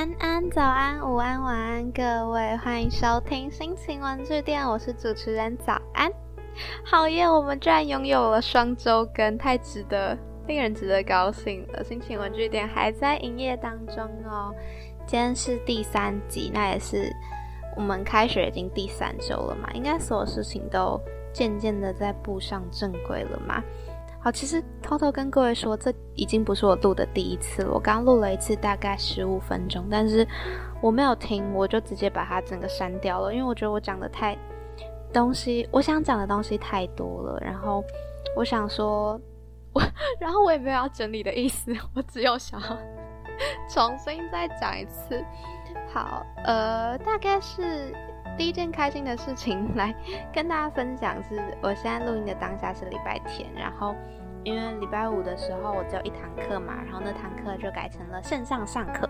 安安，早安，午安，晚安，各位，欢迎收听心情文具店，我是主持人早安。好耶，我们居然拥有了双周更，太值得，令人值得高兴了。心情文具店还在营业当中哦。今天是第三集，那也是我们开学已经第三周了嘛，应该所有事情都渐渐的在步上正轨了嘛。好，其实偷偷跟各位说，这已经不是我录的第一次了。我刚录了一次，大概十五分钟，但是我没有听，我就直接把它整个删掉了，因为我觉得我讲的太东西，我想讲的东西太多了。然后我想说，我 然后我也没有要整理的意思，我只有想要重新再讲一次。好，呃，大概是第一件开心的事情来 跟大家分享，是我现在录音的当下是礼拜天，然后。因为礼拜五的时候我只有一堂课嘛，然后那堂课就改成了线上上课，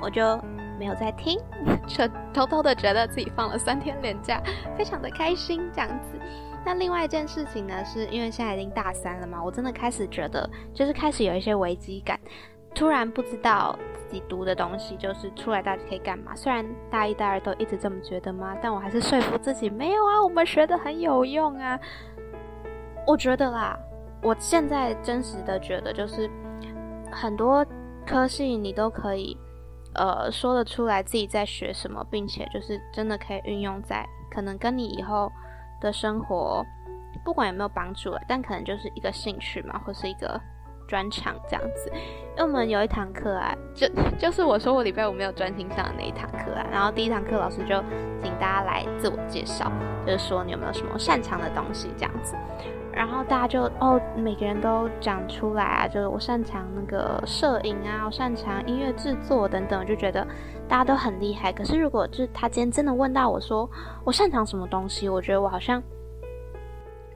我就没有在听，就偷偷的觉得自己放了三天连假，非常的开心这样子。那另外一件事情呢，是因为现在已经大三了嘛，我真的开始觉得就是开始有一些危机感，突然不知道己读的东西就是出来到底可以干嘛。虽然大一、大二都一直这么觉得嘛，但我还是说服自己没有啊，我们学的很有用啊。我觉得啦，我现在真实的觉得，就是很多科系你都可以，呃，说得出来自己在学什么，并且就是真的可以运用在可能跟你以后的生活，不管有没有帮助，但可能就是一个兴趣嘛，或是一个专长这样子。因为我们有一堂课啊，就 就是我说我礼拜五没有专心上的那一堂课啊，然后第一堂课老师就请大家来自我介绍，就是说你有没有什么擅长的东西这样子。然后大家就哦，每个人都讲出来啊，就是我擅长那个摄影啊，我擅长音乐制作等等，就觉得大家都很厉害。可是如果就是他今天真的问到我说我擅长什么东西，我觉得我好像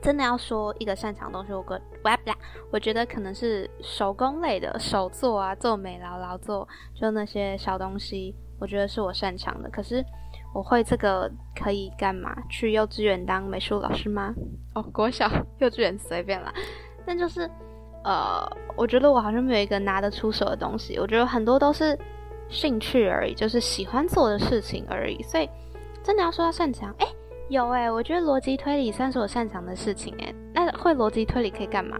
真的要说一个擅长的东西，我个不啦，我觉得可能是手工类的手作啊，做美劳劳作，就那些小东西，我觉得是我擅长的。可是。我会这个可以干嘛？去幼稚园当美术老师吗？哦，国小、幼稚园随便啦。但就是，呃，我觉得我好像没有一个拿得出手的东西。我觉得很多都是兴趣而已，就是喜欢做的事情而已。所以，真的要说到擅长，哎，有哎，我觉得逻辑推理算是我擅长的事情哎。那会逻辑推理可以干嘛？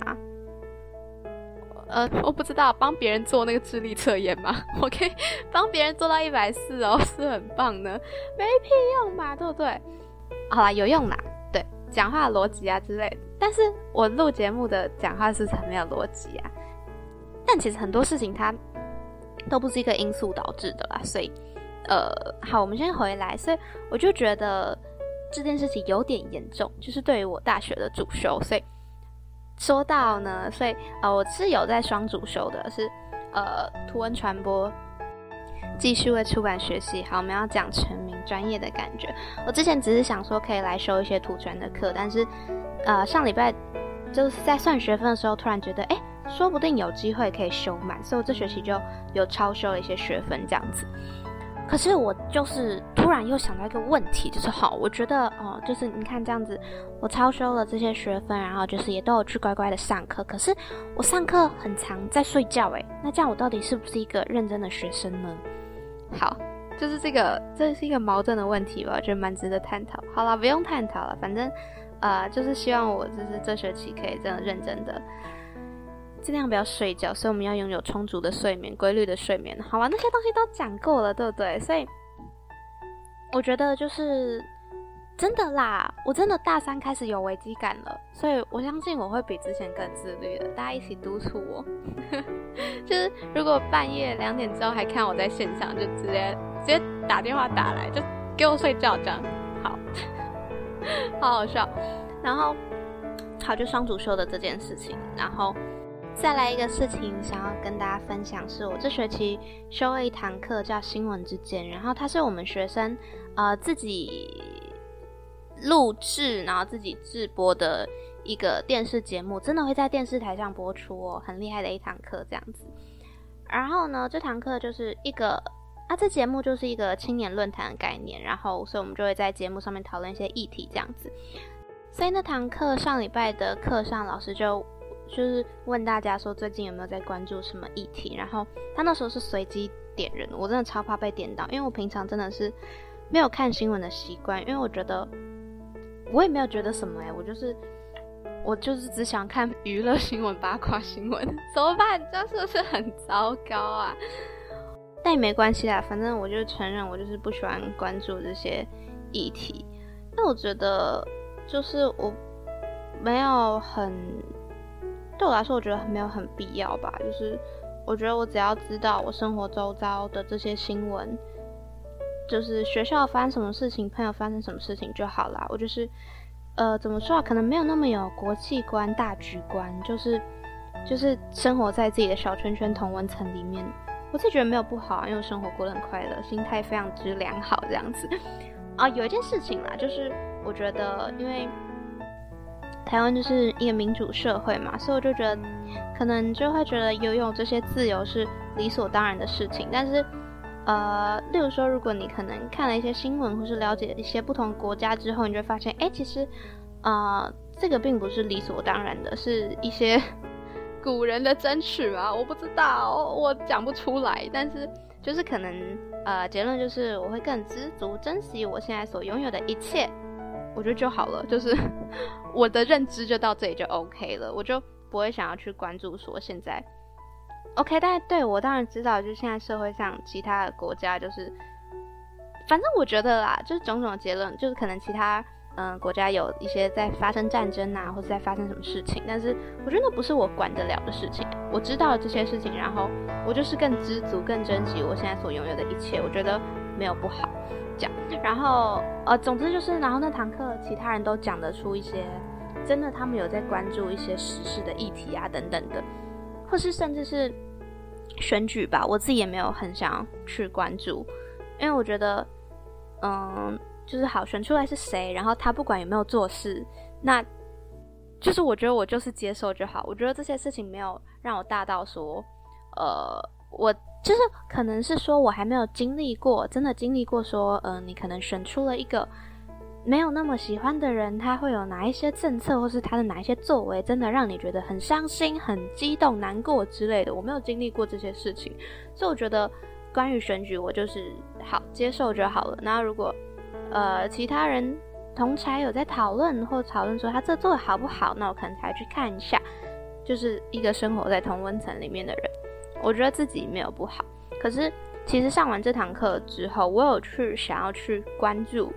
呃，我不知道帮别人做那个智力测验吗？我可以帮别人做到一百四哦，是很棒的，没屁用嘛，对不对？好啦，有用啦，对，讲话逻辑啊之类。但是我录节目的讲话是很没有逻辑啊。但其实很多事情它都不是一个因素导致的啦，所以呃，好，我们先回来。所以我就觉得这件事情有点严重，就是对于我大学的主修，所以。说到呢，所以呃，我是有在双主修的，是呃图文传播，继续为出版学习。好，我们要讲全民专业的感觉。我之前只是想说可以来修一些图传的课，但是呃上礼拜就是在算学分的时候，突然觉得哎，说不定有机会可以修满，所以我这学期就有超修了一些学分这样子。可是我就是突然又想到一个问题，就是好，我觉得哦，就是你看这样子，我超修了这些学分，然后就是也都有去乖乖的上课。可是我上课很长，在睡觉，诶，那这样我到底是不是一个认真的学生呢？好，就是这个，这是一个矛盾的问题吧？我觉得蛮值得探讨。好了，不用探讨了，反正呃，就是希望我就是这学期可以真的认真的。尽量不要睡觉，所以我们要拥有充足的睡眠、规律的睡眠。好吧，那些东西都讲过了，对不对？所以我觉得就是真的啦，我真的大三开始有危机感了，所以我相信我会比之前更自律的。大家一起督促我，就是如果半夜两点之后还看我在线上，就直接直接打电话打来，就给我睡觉，这样好，好好笑。然后好，就双主修的这件事情，然后。再来一个事情，想要跟大家分享，是我这学期修了一堂课，叫新闻之间。然后它是我们学生呃自己录制，然后自己制播的一个电视节目，真的会在电视台上播出哦，很厉害的一堂课这样子。然后呢，这堂课就是一个啊，这节目就是一个青年论坛的概念。然后，所以我们就会在节目上面讨论一些议题这样子。所以那堂课上礼拜的课上，老师就。就是问大家说最近有没有在关注什么议题，然后他那时候是随机点人，我真的超怕被点到，因为我平常真的是没有看新闻的习惯，因为我觉得我也没有觉得什么哎，我就是我就是只想看娱乐新闻、八卦新闻，怎么办？这是不是很糟糕啊？但也没关系啦，反正我就承认我就是不喜欢关注这些议题。那我觉得就是我没有很对我来说，我觉得没有很必要吧。就是我觉得我只要知道我生活周遭的这些新闻，就是学校发生什么事情，朋友发生什么事情就好啦。我就是呃，怎么说啊？可能没有那么有国际观、大局观，就是就是生活在自己的小圈圈、同温层里面。我自己觉得没有不好，因为生活过得很快乐，心态非常之良好这样子。啊，有一件事情啦，就是我觉得，因为台湾就是一个民主社会嘛，所以我就觉得，可能就会觉得拥有这些自由是理所当然的事情。但是，呃，例如说，如果你可能看了一些新闻，或是了解一些不同国家之后，你就会发现，哎，其实，呃，这个并不是理所当然的，是一些。古人的争取嘛？我不知道，我讲不出来。但是就是可能，呃，结论就是我会更知足，珍惜我现在所拥有的一切，我觉得就好了。就是 我的认知就到这里就 OK 了，我就不会想要去关注说现在 OK。但对我当然知道，就是现在社会上其他的国家，就是反正我觉得啦，就是种种结论，就是可能其他。嗯，国家有一些在发生战争啊，或者在发生什么事情，但是我觉得那不是我管得了的事情。我知道了这些事情，然后我就是更知足、更珍惜我现在所拥有的一切。我觉得没有不好，讲。然后呃，总之就是，然后那堂课其他人都讲得出一些真的，他们有在关注一些时事的议题啊，等等的，或是甚至是选举吧。我自己也没有很想去关注，因为我觉得，嗯。就是好选出来是谁，然后他不管有没有做事，那就是我觉得我就是接受就好。我觉得这些事情没有让我大到说，呃，我就是可能是说我还没有经历过，真的经历过说，嗯，你可能选出了一个没有那么喜欢的人，他会有哪一些政策，或是他的哪一些作为，真的让你觉得很伤心、很激动、难过之类的。我没有经历过这些事情，所以我觉得关于选举，我就是好接受就好了。那如果呃，其他人同才有在讨论或讨论说他这做的好不好，那我可能才去看一下。就是一个生活在同温层里面的人，我觉得自己没有不好。可是其实上完这堂课之后，我有去想要去关注，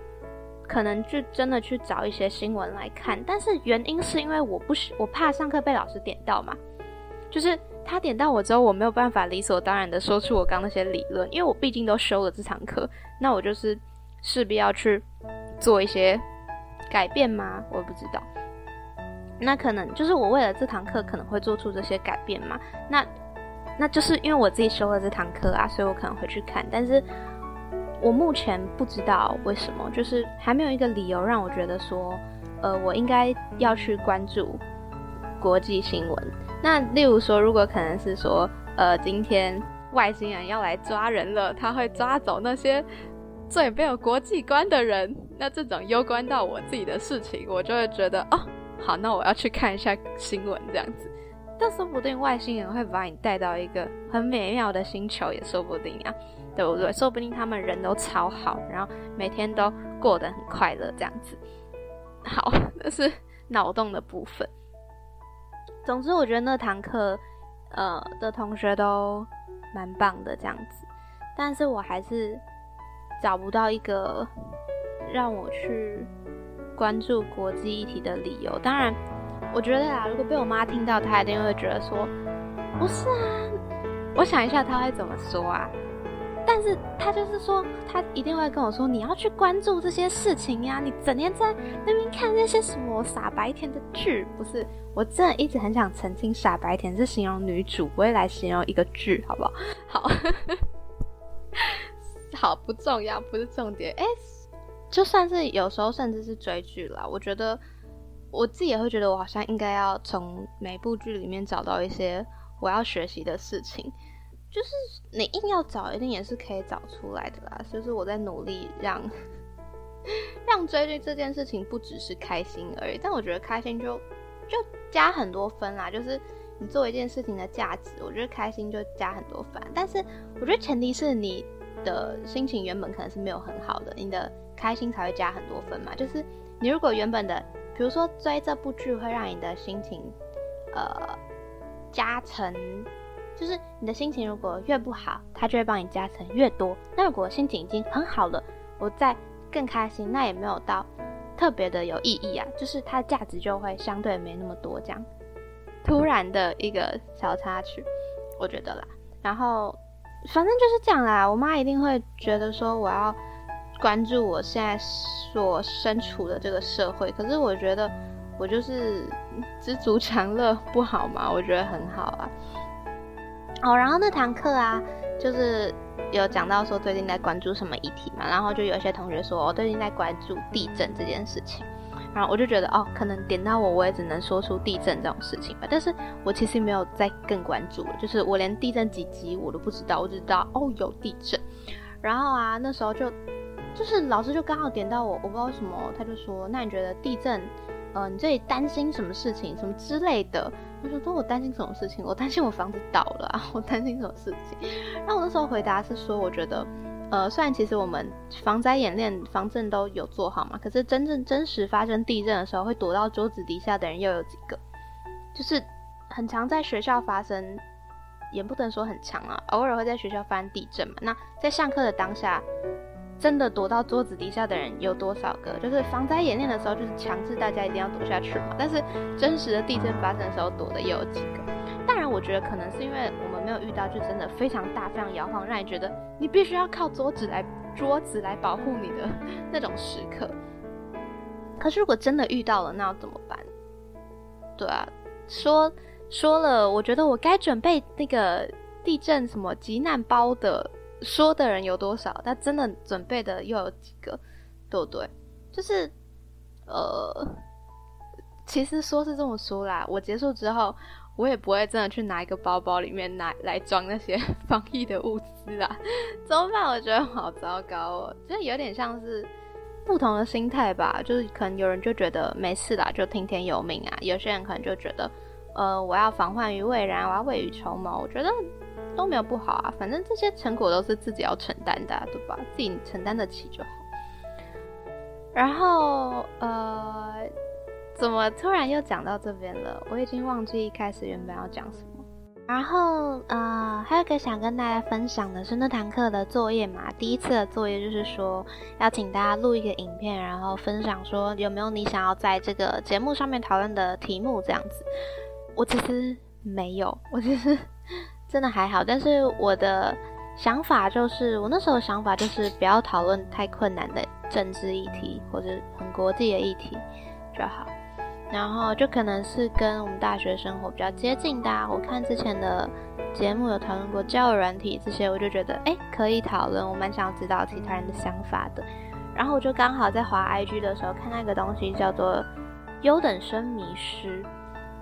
可能就真的去找一些新闻来看。但是原因是因为我不我怕上课被老师点到嘛，就是他点到我之后，我没有办法理所当然的说出我刚那些理论，因为我毕竟都修了这堂课，那我就是。势必要去做一些改变吗？我不知道。那可能就是我为了这堂课可能会做出这些改变嘛？那那就是因为我自己修了这堂课啊，所以我可能会去看。但是我目前不知道为什么，就是还没有一个理由让我觉得说，呃，我应该要去关注国际新闻。那例如说，如果可能是说，呃，今天外星人要来抓人了，他会抓走那些。最没有国际观的人，那这种攸关到我自己的事情，我就会觉得哦，好，那我要去看一下新闻这样子。但说不定外星人会把你带到一个很美妙的星球，也说不定啊，对不对？说不定他们人都超好，然后每天都过得很快乐这样子。好，这是脑洞的部分。总之，我觉得那堂课，呃，的同学都蛮棒的这样子，但是我还是。找不到一个让我去关注国际议题的理由。当然，我觉得啊，如果被我妈听到，她一定会觉得说：“不是啊。”我想一下，她会怎么说啊？但是她就是说，她一定会跟我说：“你要去关注这些事情呀！你整天在那边看那些什么傻白甜的剧。”不是，我真的一直很想澄清，“傻白甜”是形容女主，不会来形容一个剧，好不好？好。好不重要，不是重点。哎，就算是有时候甚至是追剧啦，我觉得我自己也会觉得，我好像应该要从每部剧里面找到一些我要学习的事情。就是你硬要找，一定也是可以找出来的啦。就是我在努力让让追剧这件事情不只是开心而已，但我觉得开心就就加很多分啦，就是你做一件事情的价值，我觉得开心就加很多分。但是我觉得前提是你的心情原本可能是没有很好的，你的开心才会加很多分嘛。就是你如果原本的，比如说追这部剧会让你的心情，呃，加成，就是你的心情如果越不好，它就会帮你加成越多。那如果心情已经很好了，我再更开心，那也没有到。特别的有意义啊，就是它的价值就会相对没那么多，这样突然的一个小插曲，我觉得啦。然后反正就是这样啦，我妈一定会觉得说我要关注我现在所身处的这个社会，可是我觉得我就是知足常乐不好吗？我觉得很好啊。哦，然后那堂课啊，就是。有讲到说最近在关注什么议题嘛，然后就有一些同学说我最近在关注地震这件事情，然后我就觉得哦，可能点到我，我也只能说出地震这种事情吧。但是我其实没有再更关注了，就是我连地震几级我都不知道，我只知道哦有地震。然后啊，那时候就就是老师就刚好点到我，我不知道为什么，他就说那你觉得地震，呃，你最担心什么事情，什么之类的。我说：“说我担心什么事情？我担心我房子倒了啊！我担心什么事情？”然后我那时候回答是说：“我觉得，呃，虽然其实我们防灾演练、防震都有做好嘛，可是真正真实发生地震的时候，会躲到桌子底下的人又有几个？就是很常在学校发生，也不能说很强啊，偶尔会在学校发生地震嘛。那在上课的当下。”真的躲到桌子底下的人有多少个？就是防灾演练的时候，就是强制大家一定要躲下去嘛。但是真实的地震发生的时候，躲的又有几个？当然，我觉得可能是因为我们没有遇到，就真的非常大、非常摇晃，让你觉得你必须要靠桌子来桌子来保护你的那种时刻。可是如果真的遇到了，那要怎么办？对啊，说说了，我觉得我该准备那个地震什么急难包的。说的人有多少？但真的准备的又有几个，对不对？就是，呃，其实说是这么说啦。我结束之后，我也不会真的去拿一个包包里面拿来装那些 防疫的物资啦。怎么办？我觉得好糟糕哦，就有点像是不同的心态吧。就是可能有人就觉得没事啦，就听天由命啊；有些人可能就觉得，呃，我要防患于未然，我要未雨绸缪。我觉得。都没有不好啊，反正这些成果都是自己要承担的，对吧？自己承担得起就好。然后，呃，怎么突然又讲到这边了？我已经忘记一开始原本要讲什么。然后，呃，还有个想跟大家分享的是那堂课的作业嘛。第一次的作业就是说，要请大家录一个影片，然后分享说有没有你想要在这个节目上面讨论的题目这样子。我其实没有，我其实。真的还好，但是我的想法就是，我那时候想法就是不要讨论太困难的政治议题或者很国际的议题就好，然后就可能是跟我们大学生活比较接近的。我看之前的节目有讨论过教育软体这些，我就觉得哎可以讨论，我蛮想知道其他人的想法的。然后我就刚好在滑 IG 的时候看那个东西叫做优等生迷失，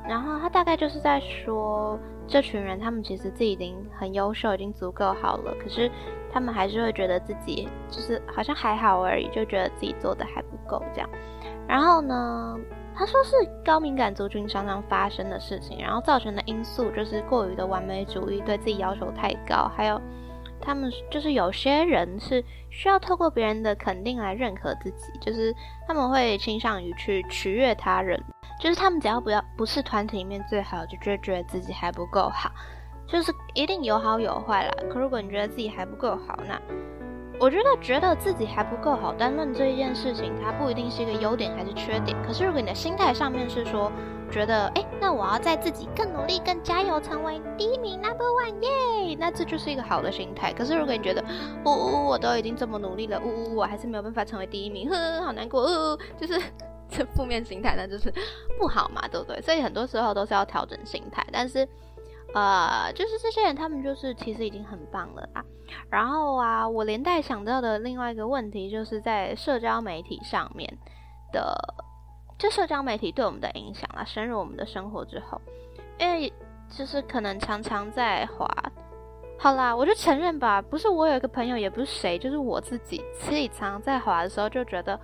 然后他大概就是在说。这群人，他们其实自己已经很优秀，已经足够好了。可是他们还是会觉得自己就是好像还好而已，就觉得自己做的还不够这样。然后呢，他说是高敏感族群常常发生的事情，然后造成的因素就是过于的完美主义，对自己要求太高，还有他们就是有些人是需要透过别人的肯定来认可自己，就是他们会倾向于去取悦他人。就是他们只要不要不是团体里面最好，就觉得觉得自己还不够好，就是一定有好有坏啦。可如果你觉得自己还不够好，那我觉得觉得自己还不够好，单论这一件事情，它不一定是一个优点还是缺点。可是如果你的心态上面是说，觉得哎，那我要在自己更努力、更加油，成为第一名 number one 耶，那这就是一个好的心态。可是如果你觉得，呜呜，我都已经这么努力了，呜呜，我还是没有办法成为第一名，呵，好难过，呜，就是。这负面心态那就是不好嘛，对不对？所以很多时候都是要调整心态。但是，呃，就是这些人他们就是其实已经很棒了啊。然后啊，我连带想到的另外一个问题，就是在社交媒体上面的，就社交媒体对我们的影响啊，深入我们的生活之后，因为就是可能常常在滑。好啦，我就承认吧，不是我有一个朋友，也不是谁，就是我自己，自己常常在滑的时候就觉得。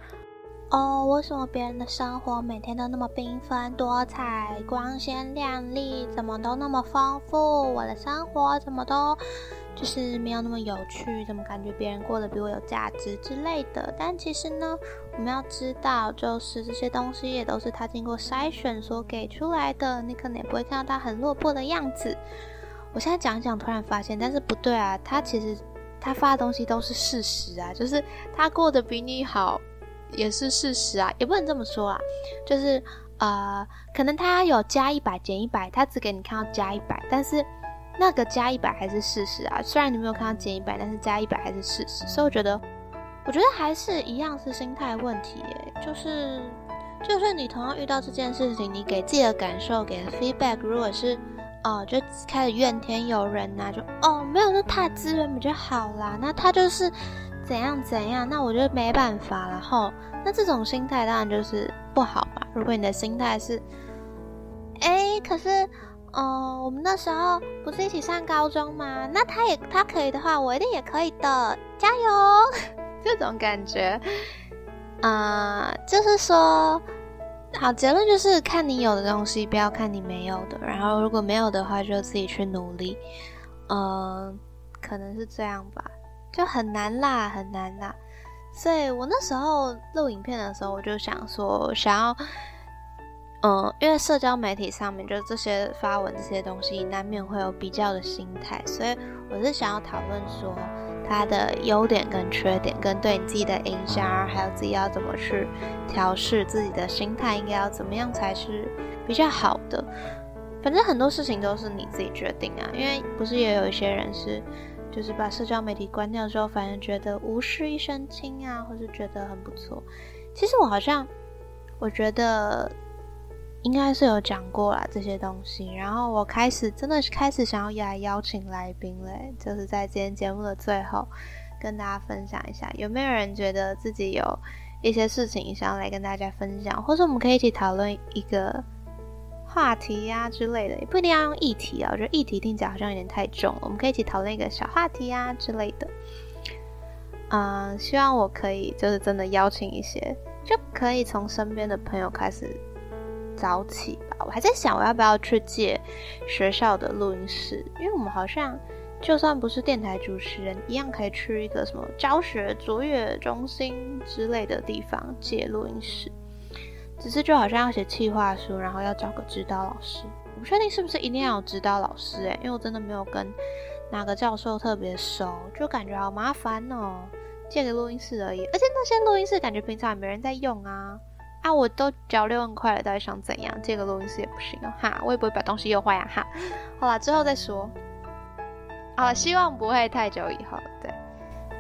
哦，为什么别人的生活每天都那么缤纷多彩、光鲜亮丽，怎么都那么丰富？我的生活怎么都就是没有那么有趣？怎么感觉别人过得比我有价值之类的？但其实呢，我们要知道，就是这些东西也都是他经过筛选所给出来的。你可能也不会看到他很落魄的样子。我现在讲一讲，突然发现，但是不对啊，他其实他发的东西都是事实啊，就是他过得比你好。也是事实啊，也不能这么说啊，就是呃，可能他有加一百减一百，他只给你看到加一百，但是那个加一百还是事实啊。虽然你没有看到减一百，但是加一百还是事实。所以我觉得，我觉得还是一样是心态问题。就是，就算你同样遇到这件事情，你给自己的感受给的 feedback，如果是哦，就开始怨天尤人呐，就哦，没有那他资源比较好啦，那他就是。怎样怎样？那我就没办法然后，那这种心态当然就是不好嘛。如果你的心态是，哎，可是，嗯，我们那时候不是一起上高中吗？那他也他可以的话，我一定也可以的，加油！这种感觉，啊，就是说，好，结论就是看你有的东西，不要看你没有的。然后如果没有的话，就自己去努力。嗯，可能是这样吧。就很难啦，很难啦，所以我那时候录影片的时候，我就想说，想要，嗯，因为社交媒体上面就这些发文这些东西，难免会有比较的心态，所以我是想要讨论说它的优点跟缺点，跟对你自己的影响，还有自己要怎么去调试自己的心态，应该要怎么样才是比较好的。反正很多事情都是你自己决定啊，因为不是也有一些人是。就是把社交媒体关掉之后，反而觉得无事一身轻啊，或是觉得很不错。其实我好像，我觉得应该是有讲过啦这些东西。然后我开始真的是开始想要来邀请来宾嘞，就是在今天节目的最后跟大家分享一下，有没有人觉得自己有一些事情想要来跟大家分享，或者我们可以一起讨论一个。话题呀之类的，也不一定要用议题啊。我觉得议题听起来好像有点太重了。我们可以一起讨论一个小话题啊之类的。嗯，希望我可以就是真的邀请一些，就可以从身边的朋友开始早起吧。我还在想，我要不要去借学校的录音室？因为我们好像就算不是电台主持人，一样可以去一个什么教学卓越中心之类的地方借录音室。只是就好像要写企划书，然后要找个指导老师，我不确定是不是一定要有指导老师诶，因为我真的没有跟哪个教授特别熟，就感觉好麻烦哦。借个录音室而已，而且那些录音室感觉平常也没人在用啊。啊，我都交六万块了，到底想怎样？借个录音室也不行啊，哈，我也不会把东西用坏啊，哈。好了，之后再说。好，希望不会太久以后。对，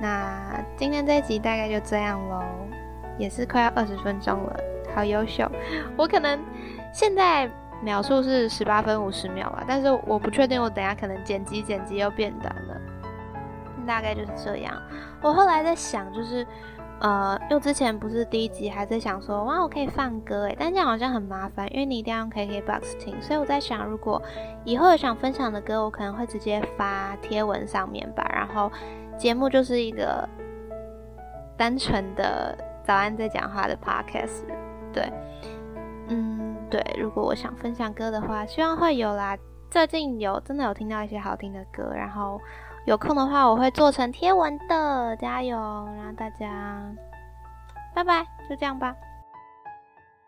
那今天这一集大概就这样喽，也是快要二十分钟了。好优秀，我可能现在秒数是十八分五十秒吧，但是我不确定，我等下可能剪辑剪辑又变短了，大概就是这样。我后来在想，就是呃，因为之前不是第一集还在想说，哇，我可以放歌诶，但这样好像很麻烦，因为你一定要用 KKBOX 听，所以我在想，如果以后有想分享的歌，我可能会直接发贴文上面吧，然后节目就是一个单纯的早安在讲话的 Podcast。对，嗯，对，如果我想分享歌的话，希望会有啦。最近有真的有听到一些好听的歌，然后有空的话我会做成贴文的，加油！然后大家，拜拜，就这样吧。